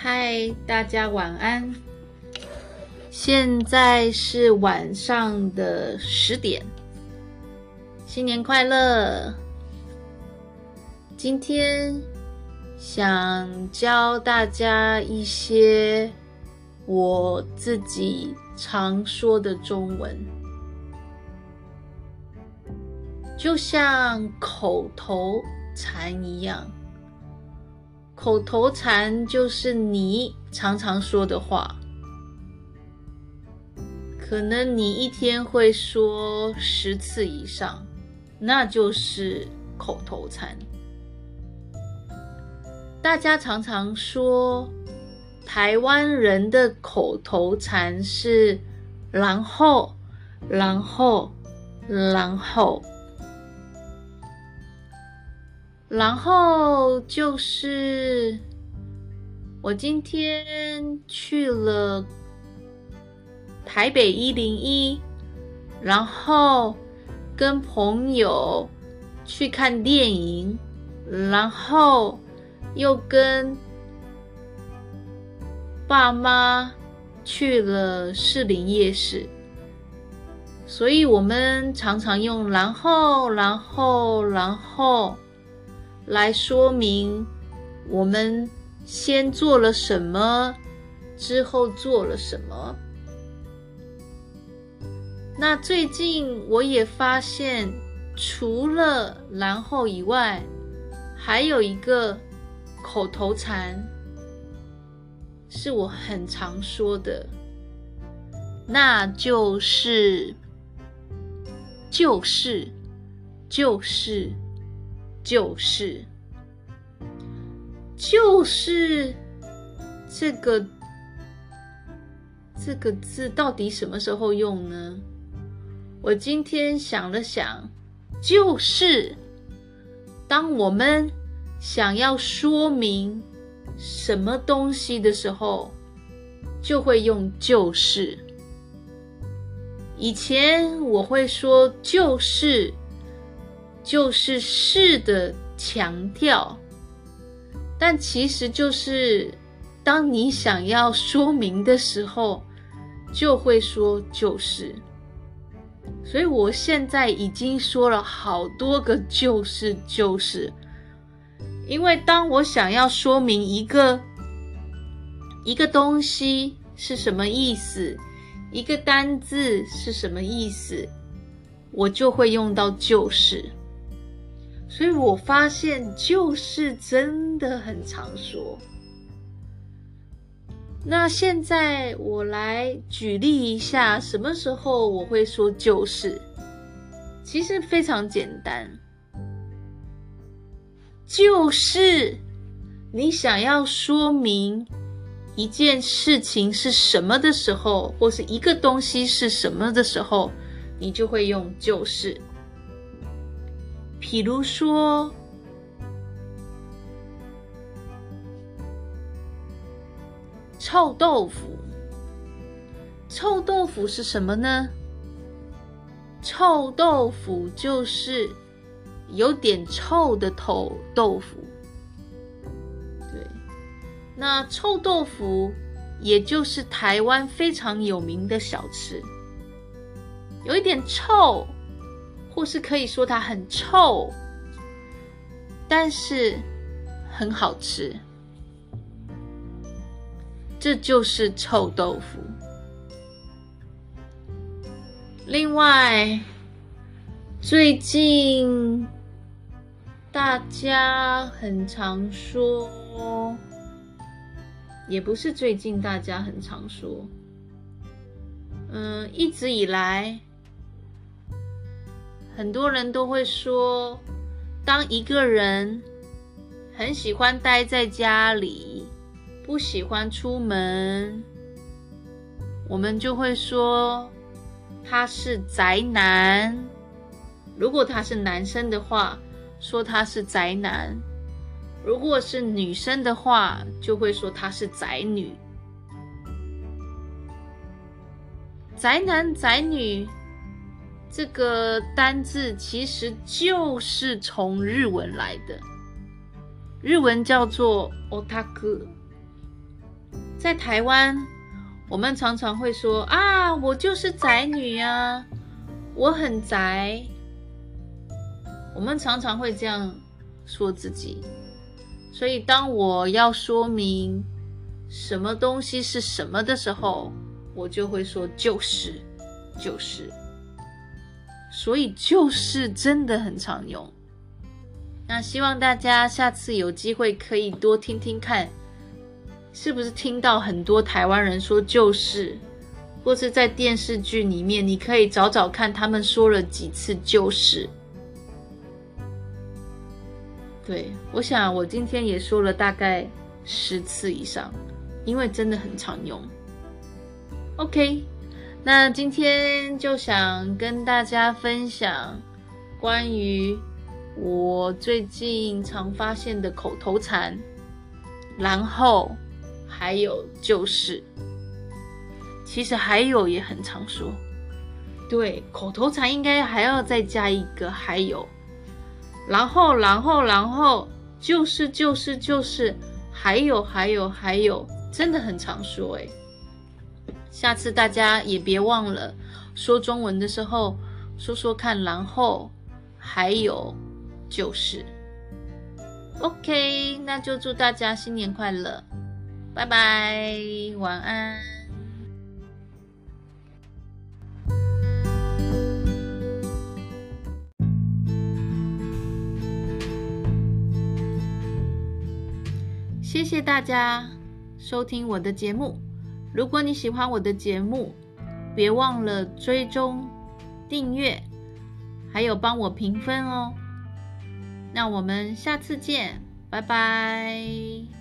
嗨，大家晚安。现在是晚上的十点。新年快乐！今天想教大家一些我自己常说的中文，就像口头禅一样。口头禅就是你常常说的话，可能你一天会说十次以上，那就是口头禅。大家常常说，台湾人的口头禅是“然后，然后，然后”。然后就是我今天去了台北一零一，然后跟朋友去看电影，然后又跟爸妈去了士林夜市，所以我们常常用“然后，然后，然后”。来说明我们先做了什么，之后做了什么。那最近我也发现，除了“然后”以外，还有一个口头禅是我很常说的，那就是“就是，就是”。就是，就是这个这个字到底什么时候用呢？我今天想了想，就是当我们想要说明什么东西的时候，就会用就是。以前我会说就是。就是是的强调，但其实就是当你想要说明的时候，就会说就是。所以我现在已经说了好多个就是就是，因为当我想要说明一个一个东西是什么意思，一个单字是什么意思，我就会用到就是。所以我发现，就是真的很常说。那现在我来举例一下，什么时候我会说就是？其实非常简单，就是你想要说明一件事情是什么的时候，或是一个东西是什么的时候，你就会用就是。比如说，臭豆腐。臭豆腐是什么呢？臭豆腐就是有点臭的豆豆腐。对，那臭豆腐也就是台湾非常有名的小吃，有一点臭。或是可以说它很臭，但是很好吃，这就是臭豆腐。另外，最近大家很常说，也不是最近大家很常说，嗯，一直以来。很多人都会说，当一个人很喜欢待在家里，不喜欢出门，我们就会说他是宅男。如果他是男生的话，说他是宅男；如果是女生的话，就会说他是宅女。宅男、宅女。这个单字其实就是从日文来的，日文叫做 otaku。在台湾，我们常常会说啊，我就是宅女啊，我很宅。我们常常会这样说自己。所以，当我要说明什么东西是什么的时候，我就会说就是，就是。所以，就是真的很常用。那希望大家下次有机会可以多听听看，是不是听到很多台湾人说就是，或是在电视剧里面，你可以找找看他们说了几次就是。对，我想我今天也说了大概十次以上，因为真的很常用。OK，那今天就想跟大家分享关于我最近常发现的口头禅，然后还有就是，其实还有也很常说。对，口头禅应该还要再加一个还有。然后，然后，然后就是就是就是，还有还有还有，真的很常说诶。下次大家也别忘了说中文的时候说说看，然后还有就是，OK，那就祝大家新年快乐，拜拜，晚安。谢谢大家收听我的节目。如果你喜欢我的节目，别忘了追踪、订阅，还有帮我评分哦。那我们下次见，拜拜。